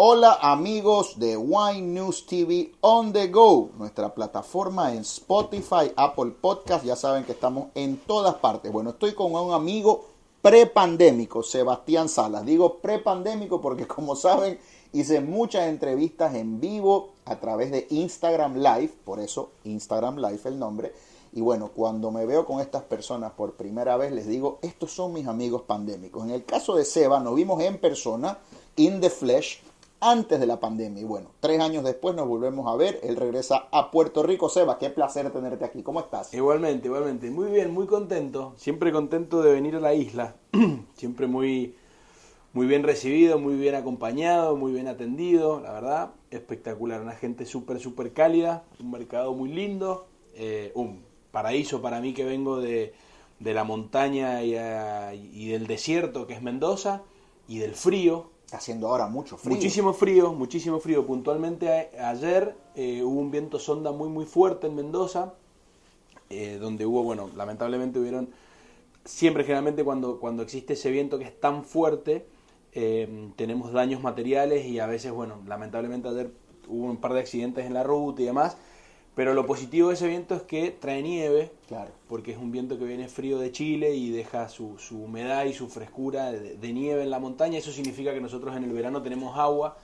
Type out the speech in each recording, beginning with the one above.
Hola amigos de Wine News TV On The Go, nuestra plataforma en Spotify, Apple Podcast, ya saben que estamos en todas partes. Bueno, estoy con un amigo prepandémico, Sebastián Salas. Digo prepandémico porque como saben hice muchas entrevistas en vivo a través de Instagram Live, por eso Instagram Live el nombre. Y bueno, cuando me veo con estas personas por primera vez, les digo, estos son mis amigos pandémicos. En el caso de Seba, nos vimos en persona, in the flesh, antes de la pandemia. Y bueno, tres años después nos volvemos a ver. Él regresa a Puerto Rico. Seba, qué placer tenerte aquí. ¿Cómo estás? Igualmente, igualmente. Muy bien, muy contento. Siempre contento de venir a la isla. Siempre muy, muy bien recibido, muy bien acompañado, muy bien atendido. La verdad, espectacular. Una gente súper, súper cálida. Un mercado muy lindo. Eh, un paraíso para mí que vengo de, de la montaña y, y del desierto que es Mendoza y del frío Está haciendo ahora mucho frío. Muchísimo frío, muchísimo frío. Puntualmente ayer eh, hubo un viento sonda muy muy fuerte en Mendoza, eh, donde hubo, bueno, lamentablemente hubieron, siempre generalmente cuando, cuando existe ese viento que es tan fuerte, eh, tenemos daños materiales y a veces, bueno, lamentablemente ayer hubo un par de accidentes en la ruta y demás, pero lo positivo de ese viento es que trae nieve, claro. porque es un viento que viene frío de Chile y deja su, su humedad y su frescura de, nieve en la montaña. Eso significa que nosotros en el verano tenemos agua,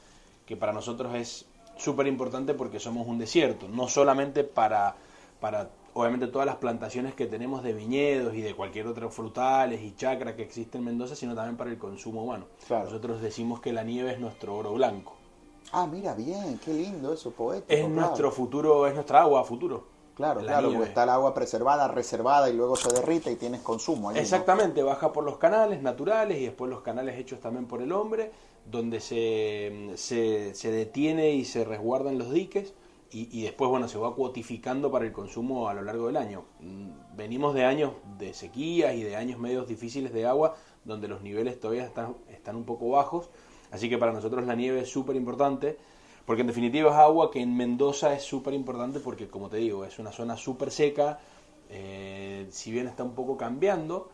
que para nosotros es súper importante porque somos un desierto, no solamente para, para, obviamente, todas las plantaciones que tenemos de viñedos y de cualquier otro frutales y chacra que existe en Mendoza, sino también para el consumo humano. Claro. Nosotros decimos que la nieve es nuestro oro blanco. Ah, mira, bien, qué lindo eso, poético. Es nuestro futuro, es nuestra agua futuro. Claro, claro, porque está el agua preservada, reservada y luego se derrite y tienes consumo. Ahí, Exactamente, ¿no? baja por los canales naturales y después los canales hechos también por el hombre, donde se, se, se detiene y se resguardan los diques y, y, después, bueno, se va cuotificando para el consumo a lo largo del año. Mm, venimos de años de sequías y de años medios difíciles de agua, donde los niveles todavía están, están un poco bajos Así que para nosotros la nieve es súper importante, porque en definitiva es agua que en Mendoza es súper importante porque, como te digo, es una zona súper seca, eh, si bien está un poco cambiando,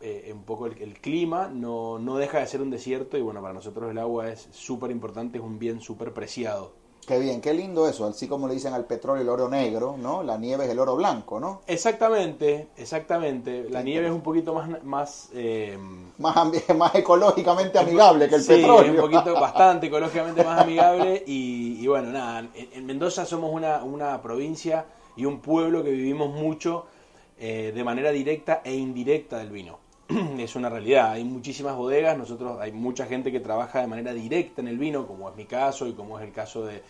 eh, un poco el, clima, no, no deja de ser un desierto y bueno, para nosotros el agua es súper importante, es un bien súper preciado. Qué bien, qué lindo eso, así como le dicen al petróleo el oro negro, ¿no? La nieve es el oro blanco, ¿no? Exactamente, exactamente. La nieve es un poquito más... Más, eh... más, más, ecológicamente amigable que el sí, petróleo. un poquito, bastante ecológicamente más amigable y, y bueno, nada, en, en, Mendoza somos una, una provincia y un pueblo que vivimos mucho eh, de manera directa e indirecta del vino. es una realidad, hay muchísimas bodegas, nosotros hay mucha gente que trabaja de manera directa en el vino, como es mi caso y como es el caso de,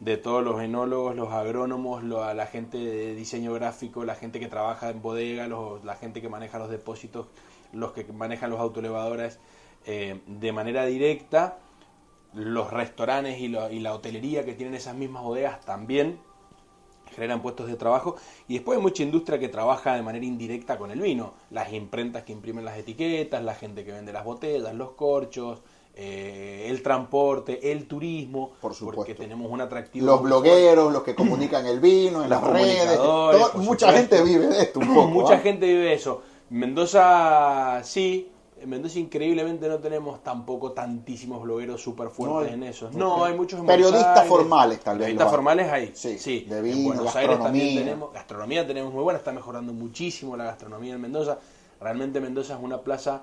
de todos los enólogos, los agrónomos, la gente de diseño gráfico, la gente que trabaja en bodega, la gente que maneja los depósitos, los que manejan los autoelevadores eh, de manera directa, los restaurantes y, lo, y la hotelería que tienen esas mismas bodegas también generan puestos de trabajo y después hay mucha industria que trabaja de manera indirecta con el vino, las imprentas que imprimen las etiquetas, la gente que vende las botellas, los corchos, eh, el transporte, el turismo, por supuesto. porque tenemos un atractivo. Los blogueros, los que comunican el vino en las redes, todo, mucha gente vive de esto un poco. mucha ¿eh? gente vive de eso. Mendoza sí, en Mendoza increíblemente no tenemos tampoco tantísimos blogueros súper fuertes No, en eso. no, hay muchos en Periodistas Aires. formales, tal vez, Periodistas formales hay. Sí, Sí, de En vino, Buenos Aires también tenemos. Gastronomía tenemos muy buena, está mejorando muchísimo la gastronomía en Mendoza. Realmente Mendoza es una plaza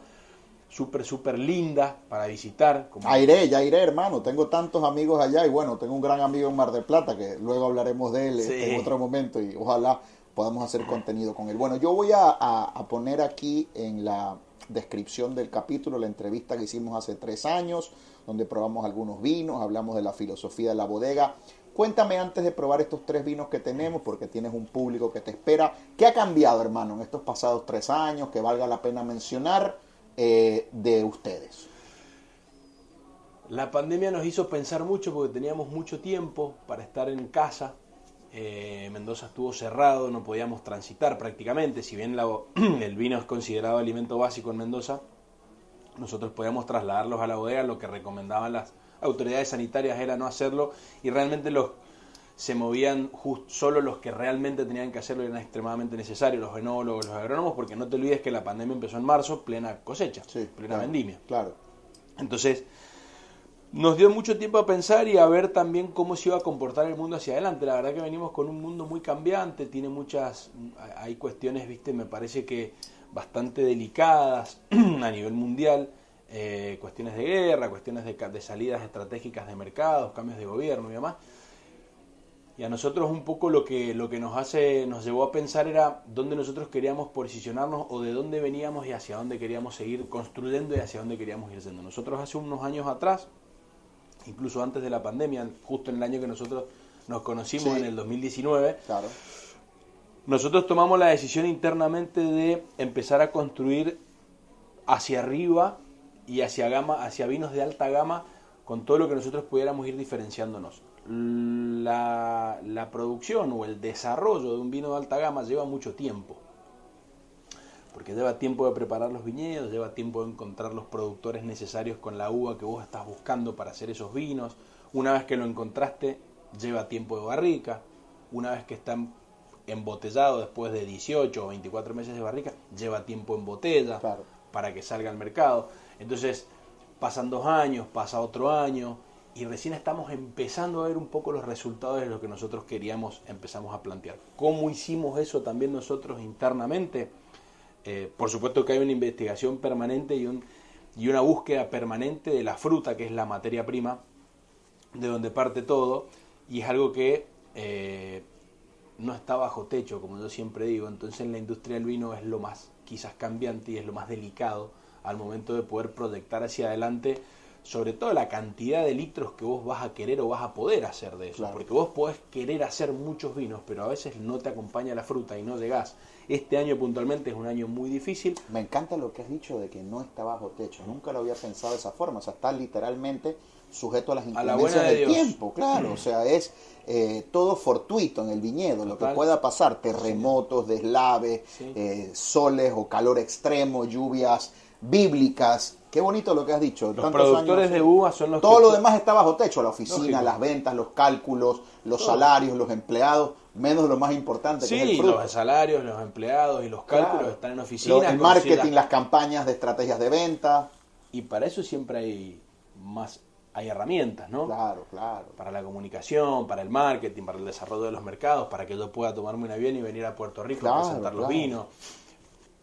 súper, súper linda para visitar. Como Ah, iré, ya iré, hermano. Tengo tantos amigos allá y bueno, tengo un gran amigo en Mar del Plata que luego hablaremos de él Sí. en otro momento y ojalá podamos hacer contenido con él. Bueno, yo voy a, a- a poner aquí en la descripción del capítulo la entrevista que hicimos hace tres años, donde probamos algunos vinos, hablamos de la filosofía de la bodega. Cuéntame antes de probar estos tres vinos que tenemos, porque tienes un público que te espera. ¿Qué ha cambiado, hermano, en estos pasados tres años que valga la pena mencionar eh, de ustedes? La pandemia nos hizo pensar mucho porque teníamos mucho tiempo para estar en casa. Eh, Mendoza estuvo cerrado, no podíamos transitar prácticamente. Si bien la- el vino es considerado alimento básico en Mendoza, nosotros podíamos trasladarlos a la bodega. Lo que recomendaban las autoridades sanitarias era no hacerlo y realmente los se movían just- solo los que realmente tenían que hacerlo y eran extremadamente necesarios, los enólogos, los agrónomos, porque no te olvides que la pandemia empezó en marzo, plena cosecha, Sí, plena claro, vendimia. Claro. Entonces, nos dio mucho tiempo a pensar y a ver también cómo se iba a comportar el mundo hacia adelante. La verdad que venimos con un mundo muy cambiante, tiene muchas, hay cuestiones, viste, me parece que bastante delicadas a nivel mundial, eh, cuestiones de guerra, cuestiones de, de salidas estratégicas de mercados, cambios de gobierno y demás. Y a nosotros un poco lo que, lo que nos hace, nos llevó a pensar era dónde nosotros queríamos posicionarnos o de dónde veníamos y hacia dónde queríamos seguir construyendo y hacia dónde queríamos ir yendo. Nosotros hace unos años atrás incluso antes de la pandemia, justo en el año que nosotros nos conocimos, en el 2019, claro. nosotros tomamos la decisión internamente de empezar a construir hacia arriba y hacia, gama, hacia vinos de alta gama con todo lo que nosotros pudiéramos ir diferenciándonos. La, la producción o el desarrollo de un vino de alta gama lleva mucho tiempo porque lleva tiempo de preparar los viñedos, lleva tiempo de encontrar los productores necesarios con la uva que vos estás buscando para hacer esos vinos. Una vez que lo encontraste, lleva tiempo de barrica. Una vez que está embotellado después de 18 o 24 meses de barrica, lleva tiempo en botella para que salga al mercado. Entonces, pasan dos años, pasa otro año, y recién estamos empezando a ver un poco los resultados de lo que nosotros queríamos, empezamos a plantear. ¿Cómo hicimos eso también nosotros internamente? Eh, por supuesto que hay una investigación permanente y, un, y una búsqueda permanente de la fruta, que es la materia prima, de donde parte todo, y es algo que eh, no está bajo techo, como yo siempre digo, entonces en la industria del vino es lo más quizás cambiante y es lo más delicado al momento de poder proyectar hacia adelante sobre todo la cantidad de litros que vos vas a querer o vas a poder hacer de eso. Porque vos podés querer hacer muchos vinos, pero a veces no te acompaña la fruta y no llegás. Este año puntualmente es un año muy difícil. Me encanta lo que has dicho de que no está bajo techo. Nunca lo había pensado de esa forma. O sea, está literalmente sujeto a las inclemencias del tiempo. Claro, o sea, es eh, todo fortuito en el viñedo. Lo que pueda pasar, terremotos, deslaves, eh, soles o calor extremo, lluvias bíblicas. Qué bonito lo que has dicho. Los productores de uva son los Todo lo demás está bajo techo, la oficina, las ventas, los cálculos, los salarios, los empleados, menos lo más importante que es el fruto. los salarios, los empleados y los cálculos están en oficina. el marketing, las campañas de estrategias de venta. Y para eso siempre hay más hay herramientas, ¿no? Claro, claro. Para la comunicación, para el marketing, para el desarrollo de los mercados, para que yo pueda tomarme un avión y venir a Puerto Rico a presentar los vinos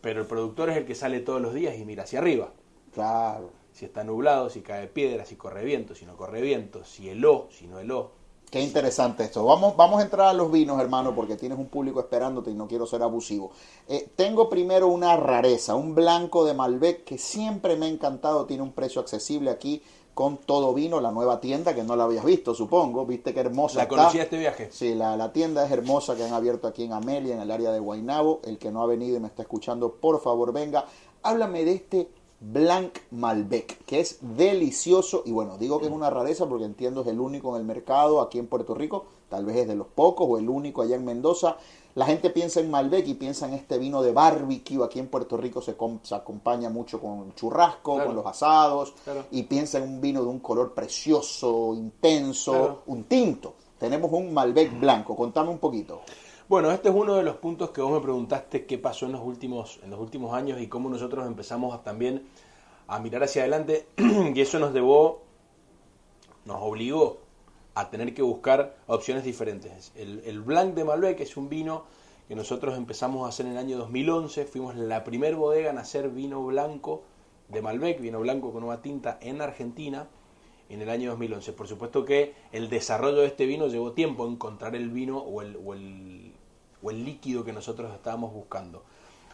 pero el productor es el que sale todos los días y mira hacia arriba. Claro. Si está nublado, si cae piedra, si corre viento, si no corre viento, si heló, si no heló. Qué interesante esto. Vamos, vamos a entrar a los vinos, hermano, porque tienes un público esperándote y no quiero ser abusivo. Eh, tengo primero una rareza, un blanco de Malbec que siempre me ha encantado, tiene un precio accesible aquí con Todo Vino, la nueva tienda que no la habías visto, supongo. Viste qué hermosa ¿La conocí este viaje? Sí, la, la, tienda es hermosa que han abierto aquí en Amelia, en el área de Guaynabo. El que no ha venido y me está escuchando, por favor, venga. Háblame de este Blanc Malbec, que es delicioso. Y bueno, digo que es una rareza porque entiendo es el único en el mercado aquí en Puerto Rico. Tal vez es de los pocos o el único allá en Mendoza. La gente piensa en Malbec y piensa en este vino de barbecue. Aquí en Puerto Rico se, acompaña mucho con churrasco, con los asados. Y piensa en un vino de un color precioso, intenso, un tinto. Tenemos un Malbec blanco. Contame un poquito. Bueno, este es uno de los puntos que vos me preguntaste qué pasó en los últimos, en los últimos años y cómo nosotros empezamos también a mirar hacia adelante. y eso nos llevó, nos obligó a tener que buscar opciones diferentes. El, Blanc de Malbec es un vino que nosotros empezamos a hacer en el año 2011, fuimos la primer bodega en hacer vino blanco de Malbec, vino blanco con una tinta en Argentina en el año 2011. Por supuesto que el desarrollo de este vino llevó tiempo encontrar el vino o el, o el líquido que nosotros estábamos buscando.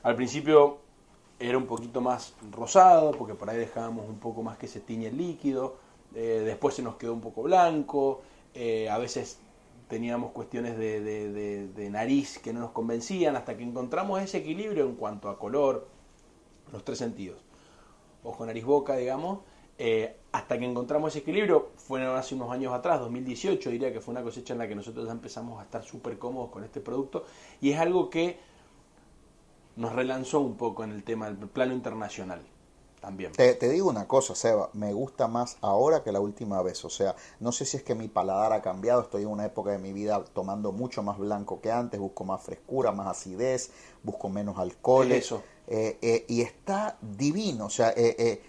Al principio era un poquito más rosado, porque por ahí dejábamos un poco más que se tiñe el líquido, eh, después se nos quedó un poco blanco, eh, a veces teníamos cuestiones de, de, nariz que no nos convencían, hasta que encontramos ese equilibrio en cuanto a color, los tres sentidos, ojo, nariz, boca, digamos, eh, hasta que encontramos ese equilibrio, fueron hace unos años atrás, 2018, diría que fue una cosecha en la que nosotros ya empezamos a estar súper cómodos con este producto, y es algo que nos relanzó un poco en el tema del plano internacional. Te, digo una cosa, Seba, me gusta más ahora que la última vez. O sea, no sé si es que mi paladar ha cambiado, estoy en una época de mi vida tomando mucho más blanco que antes, busco más frescura, más acidez, busco menos alcohol. Eso. Eh, eh, y está divino, o sea, eh,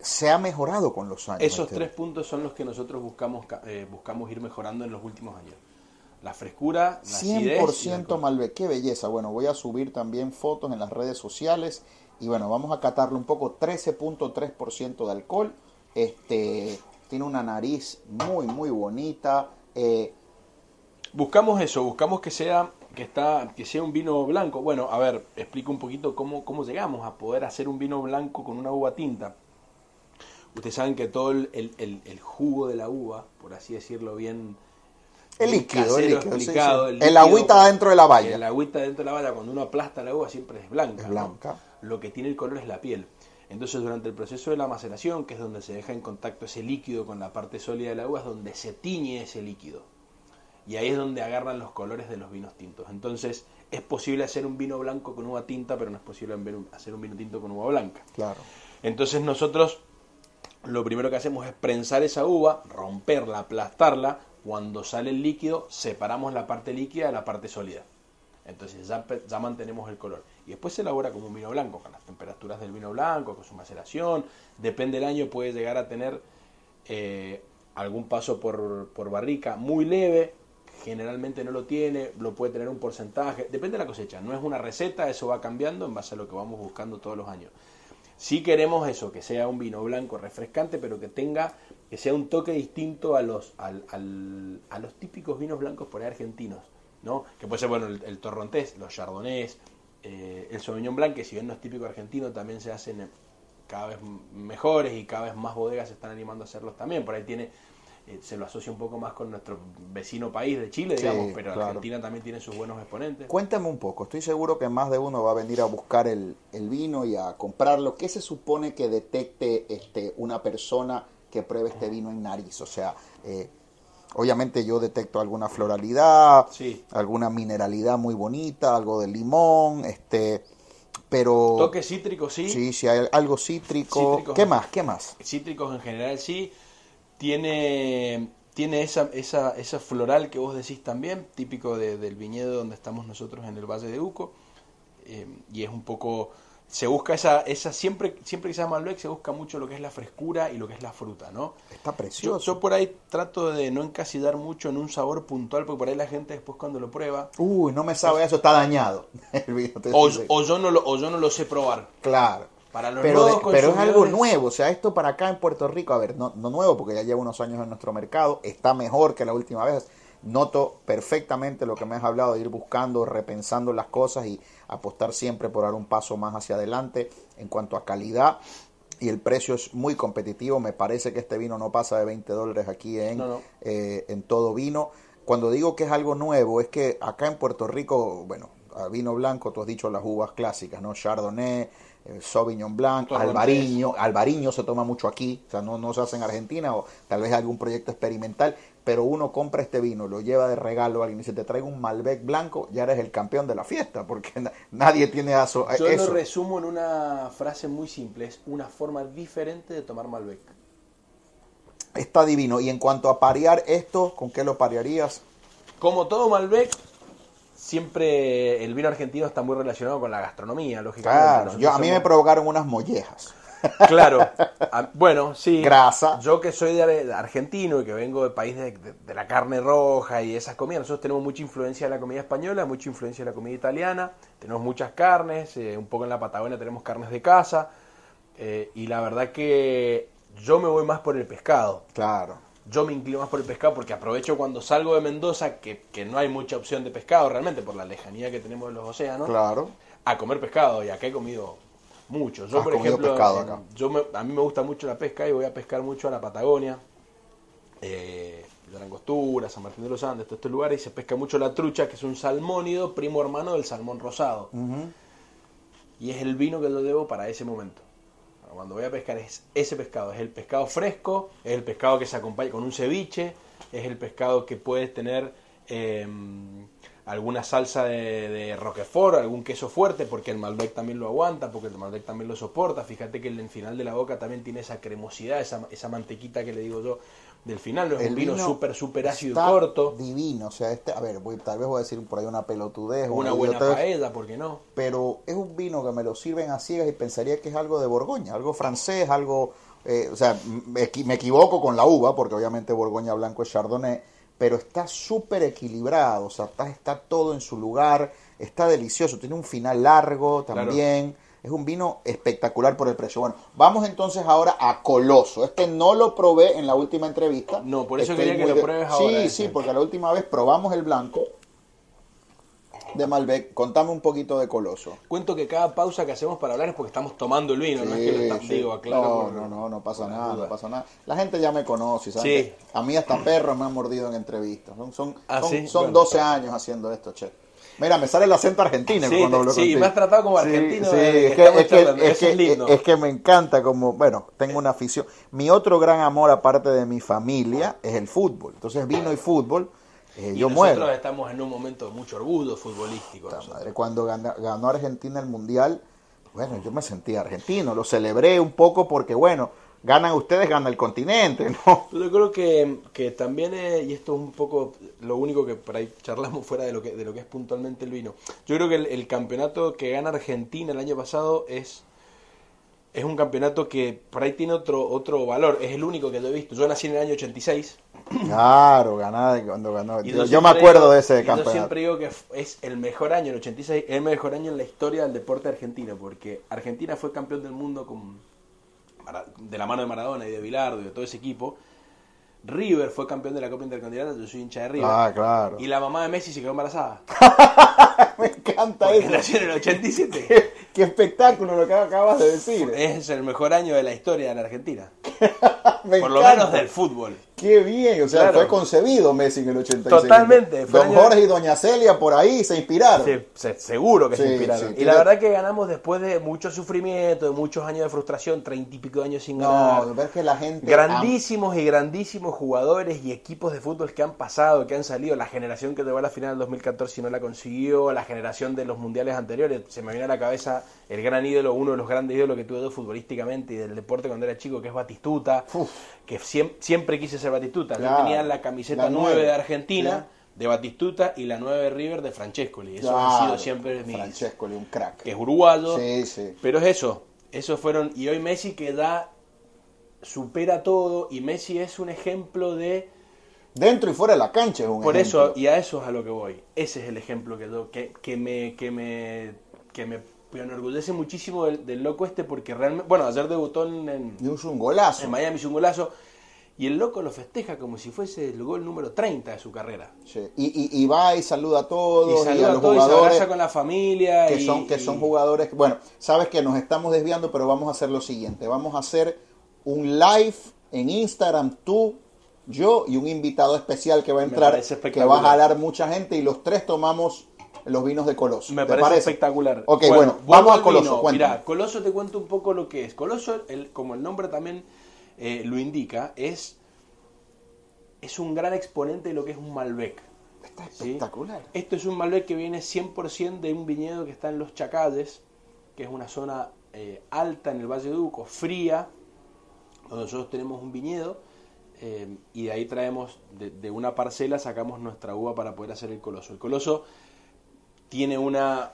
se ha mejorado con los años. Esos este. tres puntos son los que nosotros buscamos, ca- eh, buscamos ir mejorando en los últimos años. La frescura, la acidez y el 100% alcohol. Malbec, qué belleza. Bueno, voy a subir también fotos en las redes sociales y bueno, vamos a catarle un poco 13.3% de alcohol. Este tiene una nariz muy muy bonita. Eh, Buscamos eso, buscamos que sea que está que sea un vino blanco. Bueno, a ver, explico un poquito cómo, cómo llegamos a poder hacer un vino blanco con una uva tinta. Ustedes saben que todo el, el- el- jugo de la uva, por así decirlo bien, el líquido, el líquido, sí, el agüita dentro de la valla. El agüita dentro de la valla, cuando uno aplasta la uva siempre es blanca. Es ¿no? Lo que tiene el color es la piel. Entonces durante el proceso de la maceración, que es donde se deja en contacto ese líquido con la parte sólida de la uva, es donde se tiñe ese líquido. Y ahí es donde agarran los colores de los vinos tintos. Entonces es posible hacer un vino blanco con uva tinta, pero no es posible hacer un vino tinto con uva blanca. Claro. Entonces nosotros lo primero que hacemos es prensar esa uva, romperla, aplastarla. Cuando sale el líquido, separamos la parte líquida de la parte sólida. Entonces ya mantenemos el color. Y después se elabora como un vino blanco, con las temperaturas del vino blanco, con su maceración. Depende del año, puede llegar a tener eh, algún paso por, por barrica muy leve. Generalmente no lo tiene, lo puede tener un porcentaje. Depende de la cosecha. No es una receta, eso va cambiando en base a lo que vamos buscando todos los años. Si queremos eso, que sea un vino blanco refrescante, pero que tenga, que sea un toque distinto a los, a los típicos vinos blancos por ahí argentinos, ¿no? Que puede ser, bueno, el, el torrontés, los chardonnays, eh, el sauvignon blanc, que si bien no es típico argentino, también se hacen eh, cada vez mejores y cada vez más bodegas se están animando a hacerlos también. Por ahí tiene, eh, se lo asocia un poco más con nuestro vecino país de Chile, Sí, digamos, pero claro. Argentina también tiene sus buenos exponentes. Cuéntame un poco, estoy seguro que más de uno va a venir a buscar el, el vino y a comprarlo. ¿Qué se supone que detecte este, una persona que pruebe este vino en nariz? O sea, eh, obviamente yo detecto alguna floralidad, Sí. alguna mineralidad muy bonita, algo de limón, este, pero Toque cítrico, sí. sí, sí hay algo cítrico. Cítricos. ¿Qué más? ¿Qué más? cítricos en general sí. Tiene, tiene esa, esa, esa floral que vos decís también, típico de- del viñedo donde estamos nosotros en el Valle de Uco. Eh, y es un poco. Se busca esa. esa siempre, siempre que se llama Malbec, se busca mucho lo que es la frescura y lo que es la fruta, ¿no? Está precioso. yo por ahí trato de no encasillar mucho en un sabor puntual, porque por ahí la gente después cuando lo prueba. Uy, no me sabe eso, está dañado. El vino, te O, yo no lo, o yo no lo sé probar. Claro. Para los pero, de- pero es algo nuevo, o sea, esto para acá en Puerto Rico, a ver, no, no nuevo porque ya lleva unos años en nuestro mercado, está mejor que la última vez. Noto perfectamente lo que me has hablado de ir buscando, repensando las cosas y apostar siempre por dar un paso más hacia adelante en cuanto a calidad. Y el precio es muy competitivo. Me parece que este vino no pasa de 20 dólares aquí en, No, no. eh, en todo vino. Cuando digo que es algo nuevo, es que acá en Puerto Rico, bueno, a vino blanco, tú has dicho las uvas clásicas, ¿no? Chardonnay, eh, Sauvignon Blanc. Albariño. Albariño se toma mucho aquí, o sea, no, no se hace en Argentina o tal vez algún proyecto experimental, pero uno compra este vino, lo lleva de regalo a alguien y dice, te traigo un Malbec blanco, ya eres el campeón de la fiesta, porque na- nadie tiene aso- Yo eso. lo resumo en una frase muy simple, es una forma diferente de tomar Malbec. Está divino. Y en cuanto a parear esto, ¿con qué lo parearías? Como todo Malbec, siempre el vino argentino está muy relacionado con la gastronomía, lógicamente. Claro, yo, a mí me provocaron unas mollejas. Claro, a- bueno, sí. Grasa. Yo que soy de, de argentino y que vengo del país de, de- de la carne roja y esas comidas, nosotros tenemos mucha influencia de la comida española, mucha influencia de la comida italiana, tenemos muchas carnes, eh, un poco en la Patagonia tenemos carnes de casa, eh, y la verdad que yo me voy más por el pescado. Claro. Yo me inclino más por el pescado porque aprovecho cuando salgo de Mendoza, que, que no hay mucha opción de pescado realmente por la lejanía que tenemos de los océanos, Claro. a comer pescado. Y acá he comido mucho. Yo, Has por ejemplo, pescado en- acá. yo me- a mí me gusta mucho la pesca y voy a pescar mucho a la Patagonia, eh, la Langostura, San Martín de los Andes, todos estos lugares, y se pesca mucho la trucha, que es un salmónido, primo hermano del salmón rosado. Y es el vino que yo debo para ese momento. Cuando voy a pescar es ese pescado, es el pescado fresco, es el pescado que se acompaña con un ceviche, es el pescado que puedes tener eh, alguna salsa de, de roquefort, algún queso fuerte, porque el Malbec también lo aguanta, porque el Malbec también lo soporta. Fíjate que el final de la boca también tiene esa cremosidad, esa, esa mantequita que le digo yo del final. No es El un vino súper, súper ácido y corto. Divino, o sea, este, a ver, voy, tal vez voy a decir por ahí una pelotudez, Una una buena paella, ¿por qué no? pero es un vino que me lo sirven a ciegas y pensaría que es algo de Borgoña, algo francés, algo eh, o sea, me, me equivoco con la uva, porque obviamente Borgoña Blanco es Chardonnay, pero está súper equilibrado, o sea, está, está todo en su lugar, está delicioso, tiene un final largo también. Es un vino espectacular por el precio. Bueno, vamos entonces ahora a Coloso. Este no lo probé en la última entrevista. No, por eso Estoy quería que lo pruebes ahora, Sí, sí, porque la última vez probamos el blanco de Malbec. Contame un poquito de Coloso. Cuento que cada pausa que hacemos para hablar es porque estamos tomando el vino, no es que lo estamos, Sí, digo, aclaro. No, por- no, no, no pasa nada, duda. no pasa nada. La gente ya me conoce, ¿sabes? Sí. A mí hasta perros me han mordido en entrevistas. Son, son, Ah, son, sí, son bueno. 12 años haciendo esto, che. Mira, me sale el acento argentino Sí, cuando hablo sí, contigo. me has tratado como argentino, Sí, es, que, estamos es, que, charlando, es, eso que, es lindo. es que me encanta como, bueno, tengo una afición. Mi otro gran amor, aparte de mi familia, es el fútbol. Entonces vino y fútbol, eh, Y yo nosotros muero. estamos en un momento de mucho orgullo futbolístico. Madre, Cuando ganó, ganó Argentina el Mundial, bueno, yo me sentí argentino, lo celebré un poco porque, bueno, ganan ustedes, gana el continente, ¿no? Yo creo que, que también, eh, y esto es un poco lo único que por ahí charlamos fuera de lo que, de lo que es puntualmente el vino. Yo creo que el, el campeonato que gana Argentina el año pasado es, es un campeonato que por ahí tiene otro, otro valor. Es el único que yo he visto. Yo nací en el año 86. Claro, ganar cuando ganó. y Yo, me acuerdo digo- de ese y Yo campeonato. siempre digo que es el mejor año, el 86, el mejor año en la historia del deporte argentino, porque Argentina fue campeón del mundo con de la mano de Maradona y de Bilardo y de todo ese equipo. River fue campeón de la Copa Intercontinental, yo soy hincha de River. Ah, claro. Y la mamá de Messi se quedó embarazada. Me encanta Porque eso. nació en el 87. Qué, espectáculo lo que acabas de decir. Es el mejor año de la historia de la Argentina. Por lo menos del fútbol. Qué bien, o sea, Claro. fue concebido Messi en el 86. Totalmente, fue Don año- Jorge y Doña Celia por ahí se inspiraron. Se- se- seguro que Sí, se inspiraron. sí, y la verdad que ganamos después de mucho sufrimiento, de muchos años de frustración, treinta y pico de años sin ganar. No, ves que la gente... Grandísimos y grandísimos jugadores y equipos de fútbol que han pasado, que han salido. La generación que llegó a la final del 2014 y no la consiguió, la generación de los mundiales anteriores. Se me viene a la cabeza el gran ídolo, uno de los grandes ídolos que tuve yo futbolísticamente y del deporte cuando era chico, que es Batistuta. Uf. Que siem- siempre, quise ser Batistuta. Yo tenía la camiseta La 9 nueve. de Argentina, de Batistuta, y la 9 de River de Francescoli. Eso Claro, han sido siempre mis. Francesco, un crack. que es uruguayo. Sí, sí. Pero es eso, esos fueron, y hoy Messi que da, supera todo, y Messi es un ejemplo de, Dentro y fuera de la cancha es un por ejemplo. eso, y a eso es a lo que voy, ese es el ejemplo que yo, que, que me, que me, que me enorgullece muchísimo del, del loco este, porque realmente, bueno, ayer debutó en, en, Y un un golazo. en Miami, hizo un golazo, y el loco lo festeja como si fuese el gol número 30 de su carrera. Sí. Y, y, y va y saluda a todos Y saluda a a los todos y se jugadores abraza con la familia. que son que son jugadores. Bueno, sabes que nos estamos desviando, pero vamos a hacer lo siguiente. Vamos a hacer un live en Instagram tú, yo y un invitado especial que va a entrar, que va a jalar mucha gente y los tres tomamos los vinos de Coloso. Me ¿Te parece, parece? espectacular. Ok, bueno, vamos a Coloso. Mirá, Coloso te cuento un poco lo que es. Coloso, el- como el nombre también eh, lo indica, es, es un gran exponente de lo que es un Malbec. Está ¿sí? espectacular. Esto es un Malbec que viene 100% de un viñedo que está en Los Chacalles, que es una zona eh, alta en el Valle de Duco, fría, donde nosotros tenemos un viñedo eh, y de ahí traemos, de, de una parcela sacamos nuestra uva para poder hacer el coloso. El coloso tiene una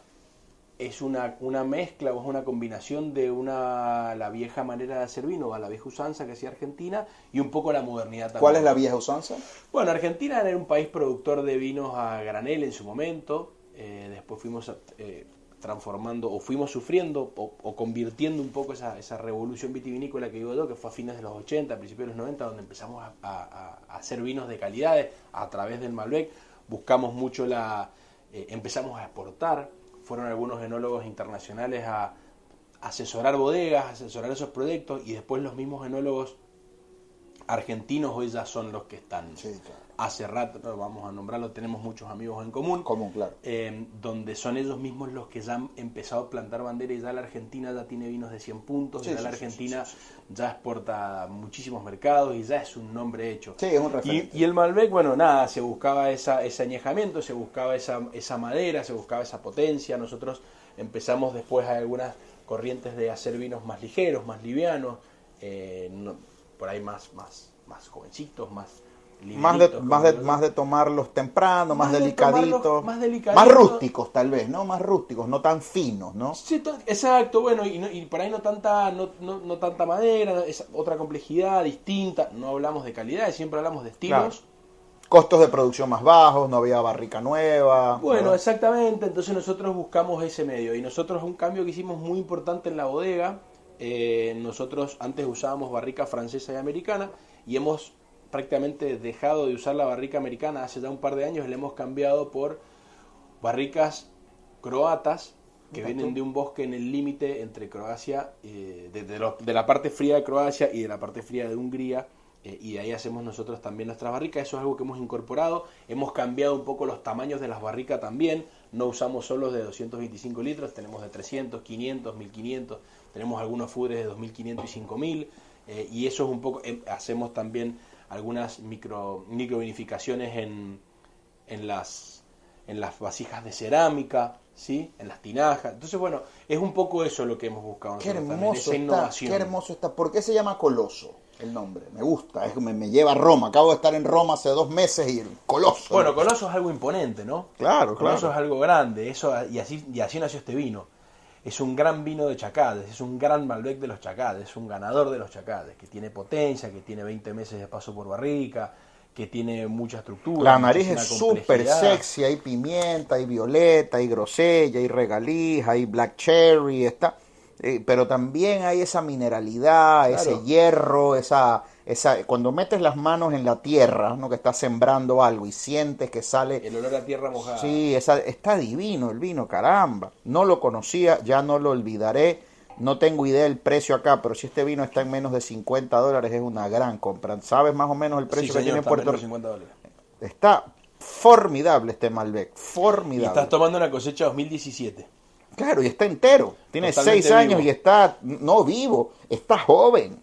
es una, una mezcla o es una combinación de una la vieja manera de hacer vino, a la vieja usanza que hacía Argentina y un poco la modernidad también. ¿Cuál es la vieja usanza? Bueno, Argentina era un país productor de vinos a granel en su momento. eh, después fuimos eh, transformando o fuimos sufriendo o, o convirtiendo un poco esa, esa revolución vitivinícola que digo yo, que fue a fines de los 80, principios de los 90, donde empezamos a, a- a hacer vinos de calidades a través del Malbec. Buscamos mucho la. Eh, empezamos a exportar. Fueron algunos enólogos internacionales a asesorar bodegas, asesorar esos proyectos y después los mismos enólogos argentinos hoy ya son los que están. Hace rato, vamos a nombrarlo, tenemos muchos amigos en común, Común, claro. eh, donde son ellos mismos los que ya han empezado a plantar bandera y ya la Argentina ya tiene vinos de 100 puntos, Sí, ya sí, la Argentina sí, ya exporta muchísimos mercados y ya es un nombre hecho. Sí, es un Y, referente. y el Malbec, bueno, nada, se buscaba esa, ese añejamiento, se buscaba esa, esa madera, se buscaba esa potencia. Nosotros empezamos después a algunas corrientes de hacer vinos más ligeros, más livianos, eh, no- por ahí más, más, más jovencitos, más, más de, más, de, más de tomarlos temprano, más, delicaditos, más, más, rústicos tal vez, ¿no? Más rústicos, no tan finos, ¿no? Sí, exacto, bueno, y, y, por ahí no tanta, no, no, tanta madera, es otra complejidad distinta, no hablamos de calidad, siempre hablamos de estilos. Costos de producción más bajos, no había barrica nueva. Bueno, exactamente, entonces nosotros buscamos ese medio y nosotros un cambio que hicimos muy importante en la bodega, eh, nosotros antes usábamos barrica francesa y americana y hemos prácticamente dejado de usar la barrica americana hace ya un par de años, le hemos cambiado por barricas croatas que vienen de un bosque en el límite entre Croacia, eh, de, la parte fría de Croacia y de la parte fría de Hungría, eh, y de ahí hacemos nosotros también nuestras barricas. Eso es algo que hemos incorporado. Hemos cambiado un poco los tamaños de las barricas también. No usamos solo de 225 litros, tenemos de 300, 500, 1500, tenemos algunos fudres de 2500 y 5000. Eh, y eso es un poco, hacemos también algunas micro, microvinificaciones en, en, las, en las vasijas de cerámica, ¿sí? en las tinajas. Entonces, bueno, es un poco eso lo que hemos buscado. Qué hermoso, está, qué hermoso está. ¿Por qué se llama Coloso? El nombre, me gusta, es, me, me lleva a Roma. Acabo de estar en Roma hace dos meses y el Coloso. Bueno, Coloso es algo imponente, ¿no? Claro, Coloso es algo grande, eso y así, y así nació este vino es un gran vino de Chacades, es un gran Malbec de los Chacades, es un ganador de los Chacades, que tiene potencia, que tiene 20 meses de paso por barrica, que tiene mucha estructura. La nariz es súper sexy, hay pimienta, hay violeta, hay grosella, hay regaliz, hay black cherry, está, eh, pero también hay esa mineralidad, ese hierro, esa esa, cuando metes las manos en la tierra, ¿no? que estás sembrando algo y sientes que sale... El olor a tierra mojada. Sí, esa, está divino el vino, caramba. No lo conocía, ya no lo olvidaré. No tengo idea del precio acá, pero si este vino está en menos de 50 dólares es una gran compra. ¿Sabes más o menos el precio que tiene en Puerto Rico? Está formidable este Malbec, formidable. Y estás tomando una cosecha 2017. Claro, y está entero. Tiene 6 años y está, no vivo, está joven.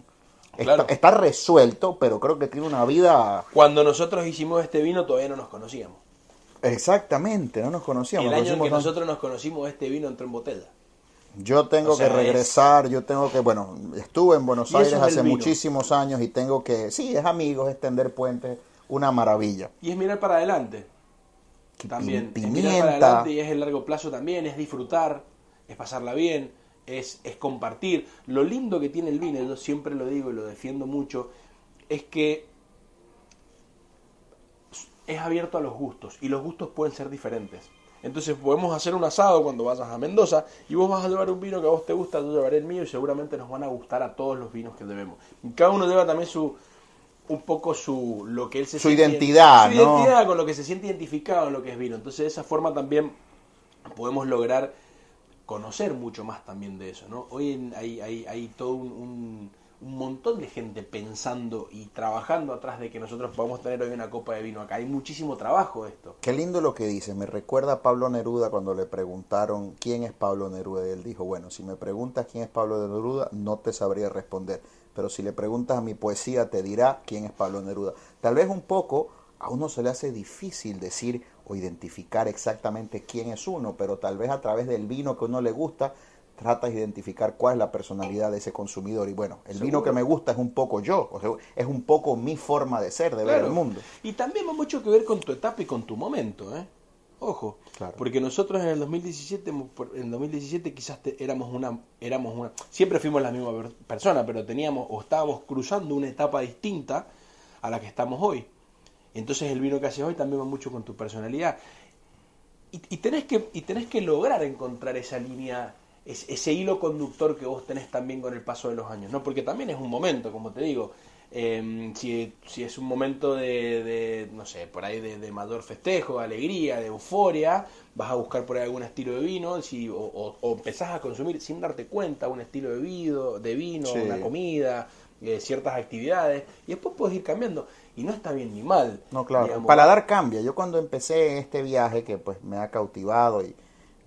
Está, resuelto, pero creo que tiene una vida... Cuando nosotros hicimos este vino todavía no nos conocíamos. Exactamente, no nos conocíamos. El año que nosotros nos conocimos este vino entró en botella. Yo tengo que regresar, yo tengo que, bueno, estuve en Buenos Aires hace muchísimos años y tengo que, sí, es amigos, extender puentes, una maravilla. Y es mirar para adelante. También. Es para adelante y es el largo plazo también, es disfrutar, es pasarla bien es, es compartir. Lo lindo que tiene el vino, yo siempre lo digo y lo defiendo mucho, es que es abierto a los gustos y los gustos pueden ser diferentes. Entonces podemos hacer un asado cuando vayas a Mendoza y vos vas a llevar un vino que a vos te gusta, yo llevaré el mío y seguramente nos van a gustar a todos los vinos que debemos. cada uno lleva también su un poco su lo que él se su identidad, su identidad con lo que se siente identificado en lo que es vino. Entonces de esa forma también podemos lograr conocer mucho más también de eso, ¿no? Hoy hay, hay, hay todo un, un, montón de gente pensando y trabajando atrás de que nosotros podamos tener hoy una copa de vino acá. Hay muchísimo trabajo esto. Qué lindo lo que dice. Me recuerda a Pablo Neruda cuando le preguntaron quién es Pablo Neruda. Y él dijo, bueno, si me preguntas quién es Pablo Neruda, no te sabría responder. Pero si le preguntas a mi poesía, te dirá quién es Pablo Neruda. Tal vez un poco a uno se le hace difícil decir o identificar exactamente quién es uno, pero tal vez a través del vino que uno le gusta, trata de identificar cuál es la personalidad de ese consumidor. Y bueno, el vino que me gusta es un poco yo, o sea, es un poco mi forma de ser, de ver el mundo. Y también va mucho que ver con tu etapa y con tu momento, ¿eh? Ojo, porque nosotros en el 2017, en 2017 quizás éramos una, éramos una, siempre fuimos la misma persona, pero teníamos o estábamos cruzando una etapa distinta a la que estamos hoy. Entonces el vino que haces hoy también va mucho con tu personalidad. Y, tenés, que, y tenés que lograr encontrar esa línea, ese, hilo conductor que vos tenés también con el paso de los años, ¿no? Porque también es un momento, como te digo. Em, si, es un momento de, no sé, por ahí de, mayor festejo, de alegría, de euforia, vas a buscar por ahí algún estilo de vino, si, o, empezás a consumir sin darte cuenta un estilo de, vino, de vino, una comida, eh, ciertas actividades, y después puedes ir cambiando y no está bien ni mal. No, claro. El paladar cambia. Yo cuando empecé este viaje que pues me ha cautivado y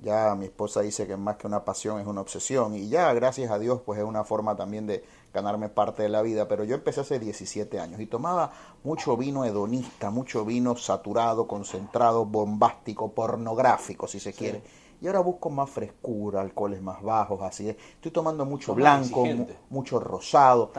ya mi esposa dice que más que una pasión es una obsesión y ya gracias a Dios pues es una forma también de ganarme parte de la vida, pero yo empecé hace 17 años y tomaba mucho vino hedonista, mucho vino saturado, concentrado, bombástico, pornográfico si se quiere. Y ahora busco más frescura, alcoholes más bajos, así es. Estoy tomando mucho blanco, mucho rosado,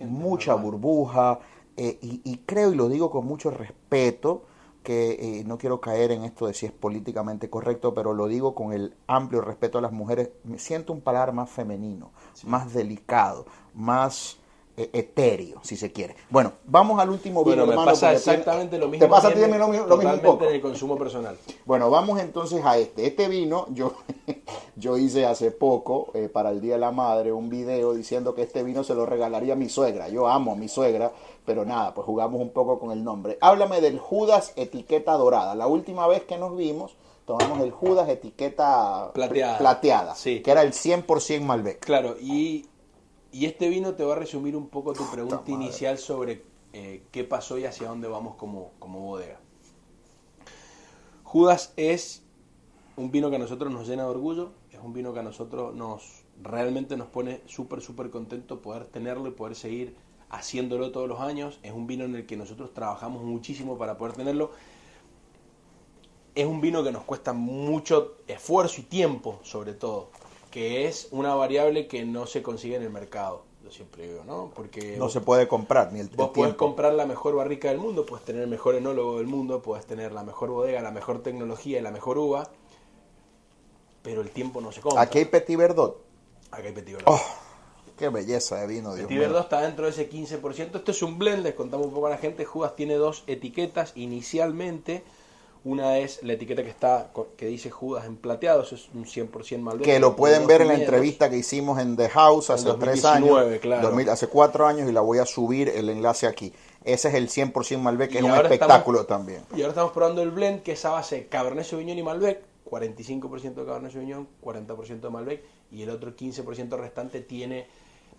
mucha burbuja, eh, y, y creo, y lo digo con mucho respeto, que eh, no quiero caer en esto de si es políticamente correcto, pero lo digo con el amplio respeto a las mujeres, me siento un paladar más femenino, más delicado, más eh, etéreo, si se quiere. Bueno, vamos al último Bueno, vino, me hermano, pasa exactamente lo mismo. Te pasa a ti lo, mismo- lo mismo un poco. en el consumo personal. Bueno, vamos entonces a este. Este vino, yo, yo hice hace poco, eh, para el Día de la Madre, un video diciendo que este vino se lo regalaría a mi suegra. Yo amo a mi suegra, pero nada, pues jugamos un poco con el nombre. Háblame del Judas etiqueta dorada. La última vez que nos vimos, tomamos el Judas etiqueta Plateada. plateada Sí. que era el 100% Malbec. Claro, y, y este vino te va a resumir un poco tu pregunta inicial sobre eh, qué pasó y hacia dónde vamos como, como bodega. Judas es un vino que a nosotros nos llena de orgullo, es un vino que a nosotros nos realmente nos pone súper, súper contento poder tenerlo y poder seguir haciéndolo todos los años. Es un vino en el que nosotros trabajamos muchísimo para poder tenerlo. Es un vino que nos cuesta mucho esfuerzo y tiempo, sobre todo, que es una variable que no se consigue en el mercado. Yo siempre digo, ¿no? Porque No se puede comprar ni el, Vos tiempo. comprar la mejor barrica del mundo, puedes tener el mejor enólogo del mundo, puedes tener la mejor bodega, la mejor tecnología y la mejor uva, pero el tiempo no se compra. Aquí hay Petit Verdot. Aquí hay Petit Verdot. Oh, qué belleza de vino, Dios Petit mío. Verdot está dentro de ese 15%. Esto es un blend, les contamos un poco a la gente. Judas tiene dos etiquetas inicialmente. Una es la etiqueta que está que dice Judas en plateado, eso es un 100% Malbec. que lo pueden ver en la entrevista que hicimos en The House hace En tres 2019, años, claro. 2000 hace cuatro años y la voy a subir el enlace aquí. Ese es el 100% Malbec, que Y es un espectáculo estamos- también. Y ahora estamos probando el blend que es a base de Cabernet Sauvignon y Malbec, 45% de Cabernet Sauvignon, 40% de Malbec y el otro 15% restante tiene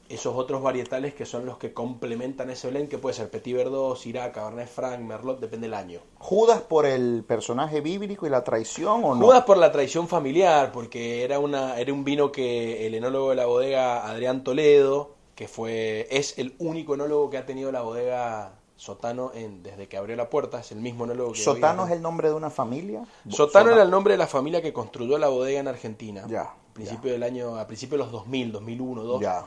esos otros varietales que son los que complementan ese blend que puede ser Petit Verdot, Syrah, Cabernet Franc, Merlot, depende del año. ¿Judas por el personaje bíblico y la traición o no? Judas por la tradición familiar, porque era una era un vino que el enólogo de la bodega Adrián Toledo, que fue es el único enólogo que ha tenido la bodega Sotano en, desde que abrió la puerta, es el mismo enólogo que ¿Sotano hoy es el nombre de una familia? Sotano era el nombre de la familia que construyó la bodega en Argentina. Ya, A principio del año, a principios de los 2000, 2001, 2002. Ya.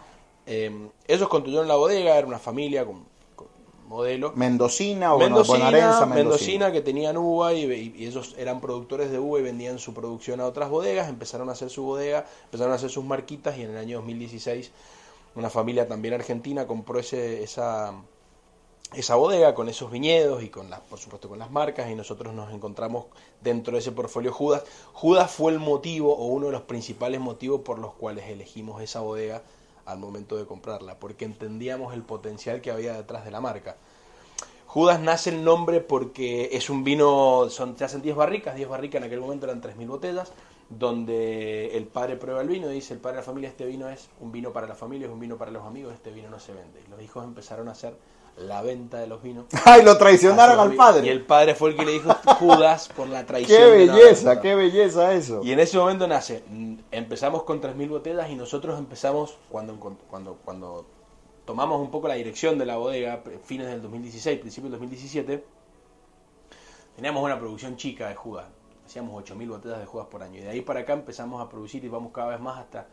Eh, ellos construyeron la bodega, era una familia con, con modelo. Mendocina o bueno, Mendocina, bonaerense, Mendocina, Mendocina. que tenían uva y, y- y ellos eran productores de uva y vendían su producción a otras bodegas, empezaron a hacer su bodega, empezaron a hacer sus marquitas y en el año 2016 una familia también argentina compró ese, esa, esa bodega con esos viñedos y con las, por supuesto con las marcas y nosotros nos encontramos dentro de ese portfolio Judas. Judas fue el motivo o uno de los principales motivos por los cuales elegimos esa bodega al momento de comprarla, porque entendíamos el potencial que había detrás de la marca. Judas nace el nombre porque es un vino, son, se hacen 10 barricas, 10 barricas en aquel momento eran 3.000 botellas, donde el padre prueba el vino y dice, el padre de la familia, este vino es un vino para la familia, es un vino para los amigos, este vino no se vende. Y los hijos empezaron a hacer la venta de los vinos. ¡Ay, lo traicionaron al Y padre! el padre fue el que le dijo Judas por la traición. ¡Qué belleza, qué belleza eso! Y en ese momento nace, mm, empezamos con 3.000 botellas y nosotros empezamos, cuando, cuando, cuando tomamos un poco la dirección de la bodega, fines del 2016, principios del 2017, teníamos una producción chica de Judas. Hacíamos 8.000 botellas de Judas por año. Y de ahí para acá empezamos a producir y vamos cada vez más hasta...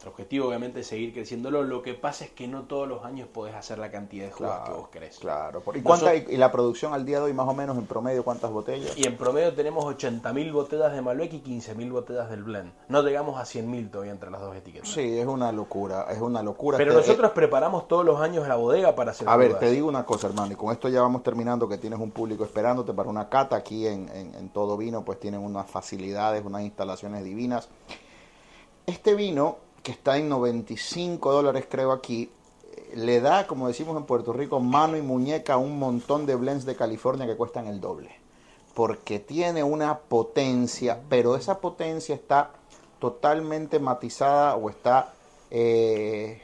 Nuestro objetivo obviamente es seguir creciéndolo. Lo que pasa es que no todos los años podés hacer la cantidad de Judas que vos querés. Claro. ¿Y, cuánta- Nosotros- y la producción al día de hoy, más o menos, en promedio, cuántas botellas? Y en promedio tenemos 80.000 botellas de Malbec y 15.000 botellas del blend. No llegamos a 100.000 todavía entre las dos etiquetas. Sí, es una locura, es una locura. Pero Este, nosotros preparamos todos los años la bodega para hacer A ver, te digo una cosa, hermano, y con esto ya vamos terminando, que tienes un público esperándote para una cata aquí en, en- en Todo Vino, pues tienen unas facilidades, unas instalaciones divinas. Este vino, que está en 95 dólares creo aquí, eh, le da, como decimos en Puerto Rico, mano y muñeca a un montón de blends de California que cuestan el doble. Porque tiene una potencia, pero esa potencia está totalmente matizada o está eh,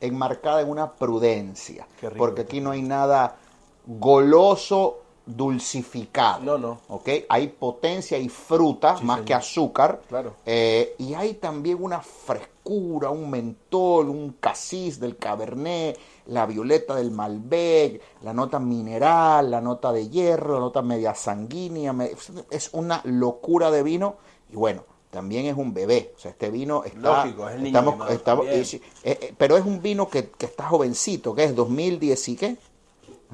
enmarcada en una prudencia. Porque aquí no hay nada goloso, dulcificado. No, no. ¿ok? Hay potencia y fruta Sí, más señor. que azúcar. Claro. Eh, y hay también una frescura, un mentol, un casis del cabernet, la violeta del malbec, la nota mineral, la nota de hierro, la nota media sanguínea. es una locura de vino. Y bueno, también es un bebé. O sea, este vino está... Lógico, es el niño estamos, estamos- eh, eh, pero es un vino que, que está jovencito, que es 2010 y qué?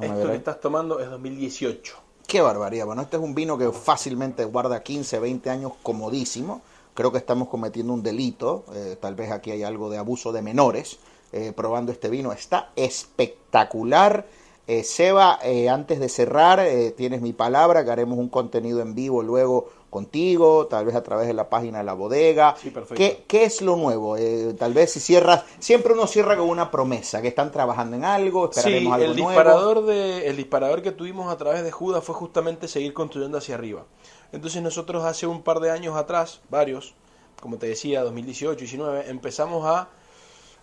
Esto que estás tomando es 2018. Qué barbaridad. Bueno, este es un vino que fácilmente guarda 15, 20 años comodísimo. Creo que estamos cometiendo un delito. Eh, tal vez aquí hay algo de abuso de menores eh, probando este vino. Está espectacular. Eh, Seba, antes de cerrar, tienes mi palabra que haremos un contenido en vivo luego contigo, tal vez a través de la página de la bodega. Sí, perfecto. ¿Qué, ¿Qué, es lo nuevo? tal vez si cierras, siempre uno cierra con una promesa, que están trabajando en algo, esperaremos sí, algo el disparador De, el disparador que tuvimos a través de Judas fue justamente seguir construyendo hacia arriba. Entonces nosotros hace un par de años atrás, varios, como te decía, 2018, 19, empezamos a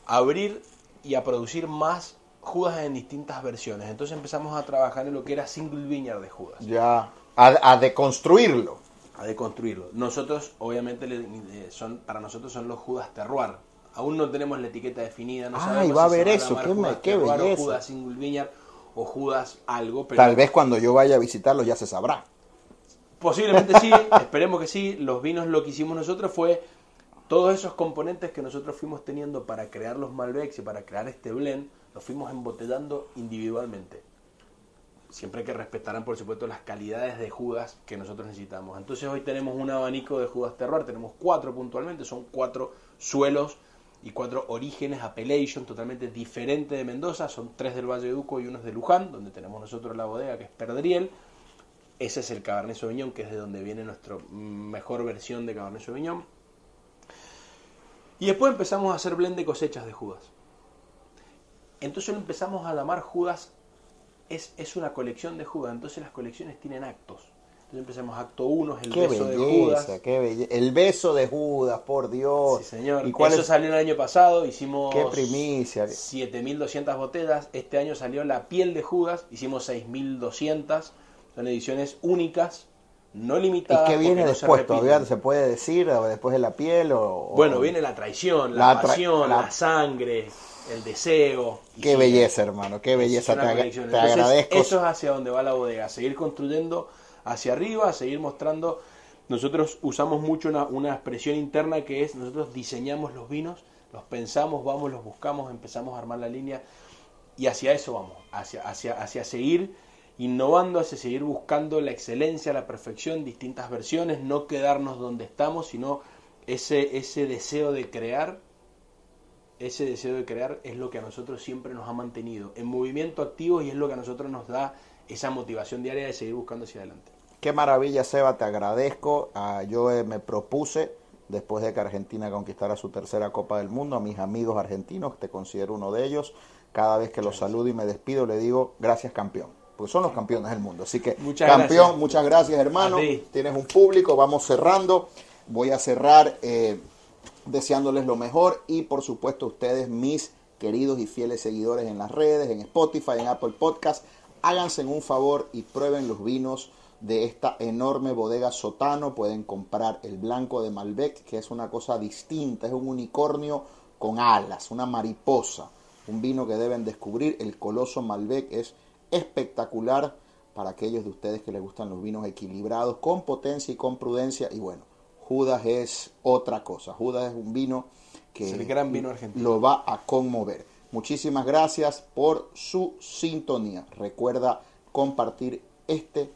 abrir y a producir más Judas en distintas versiones. Entonces empezamos a trabajar en lo que era single vineyard de Judas. Ya, a, deconstruirlo. A deconstruirlo. Nosotros, obviamente, son para nosotros son los Judas terroir. Aún no tenemos la etiqueta definida. No ah, y va a haber eso. Qué, me, qué belleza. O Judas single vineyard o Judas algo. Tal vez cuando yo vaya a visitarlo ya se sabrá. Posiblemente sí, esperemos que sí. Los vinos lo que hicimos nosotros fue todos esos componentes que nosotros fuimos teniendo para crear los Malbecs y para crear este blend, los fuimos embotellando individualmente. Siempre que respetaran, por supuesto, las calidades de judas que nosotros necesitamos. Entonces hoy tenemos un abanico de judas terroir, tenemos cuatro puntualmente, son cuatro suelos y cuatro orígenes, appellation, totalmente diferentes de Mendoza, son tres del Valle de Duco y uno de Luján, donde tenemos nosotros la bodega que es Perdriel, ese es el Cabernet Sauvignon, que es de donde viene nuestra mejor versión de Cabernet Sauvignon. Y después empezamos a hacer blend de cosechas de Judas. Entonces empezamos a llamar Judas, es, es una colección de Judas, entonces las colecciones tienen actos. Entonces empezamos acto 1, el beso de Judas. Qué belleza. El beso de Judas, por Dios. Sí, señor. ¿Y cuál Eso salió el año pasado, hicimos qué primicia. 7200 botellas. Este año salió la piel de Judas, hicimos 6200 son ediciones únicas, no limitadas. ¿Y qué viene después? ¿Todavía se puede decir después de la piel? O, bueno, viene la traición, la, pasión, la... sangre, el deseo. Qué belleza, hermano, qué belleza. Te, agradezco. Eso es hacia donde va la bodega, seguir construyendo hacia arriba, seguir mostrando. Nosotros usamos mucho una, una expresión interna que es, nosotros diseñamos los vinos, los pensamos, vamos, los buscamos, empezamos a armar la línea y hacia eso vamos, hacia, hacia, hacia seguir innovando hacia seguir buscando la excelencia, la perfección, distintas versiones, no quedarnos donde estamos, sino ese, ese deseo de crear, ese deseo de crear es lo que a nosotros siempre nos ha mantenido en movimiento activo y es lo que a nosotros nos da esa motivación diaria de seguir buscando hacia adelante. Qué maravilla, Seba, te agradezco. Ah, yo eh, me propuse, después de que Argentina conquistara su tercera Copa del Mundo, a mis amigos argentinos, te considero uno de ellos, cada vez que los saludo y me despido, le digo, gracias campeón porque son los campeones del mundo. Así que, campeón, muchas gracias, hermano. Tienes un público, vamos cerrando. Voy a cerrar eh, deseándoles lo mejor y, por supuesto, ustedes, mis queridos y fieles seguidores en las redes, en Spotify, en Apple Podcast, háganse un favor y prueben los vinos de esta enorme bodega Sotano. Pueden comprar el blanco de Malbec, que es una cosa distinta, es un unicornio con alas, una mariposa. Un vino que deben descubrir. El Coloso Malbec es espectacular para aquellos de ustedes que les gustan los vinos equilibrados, con potencia y con prudencia. Y bueno, Judas es otra cosa. Judas es un vino que gran vino argentino. lo va a conmover. Muchísimas gracias por su sintonía. Recuerda compartir este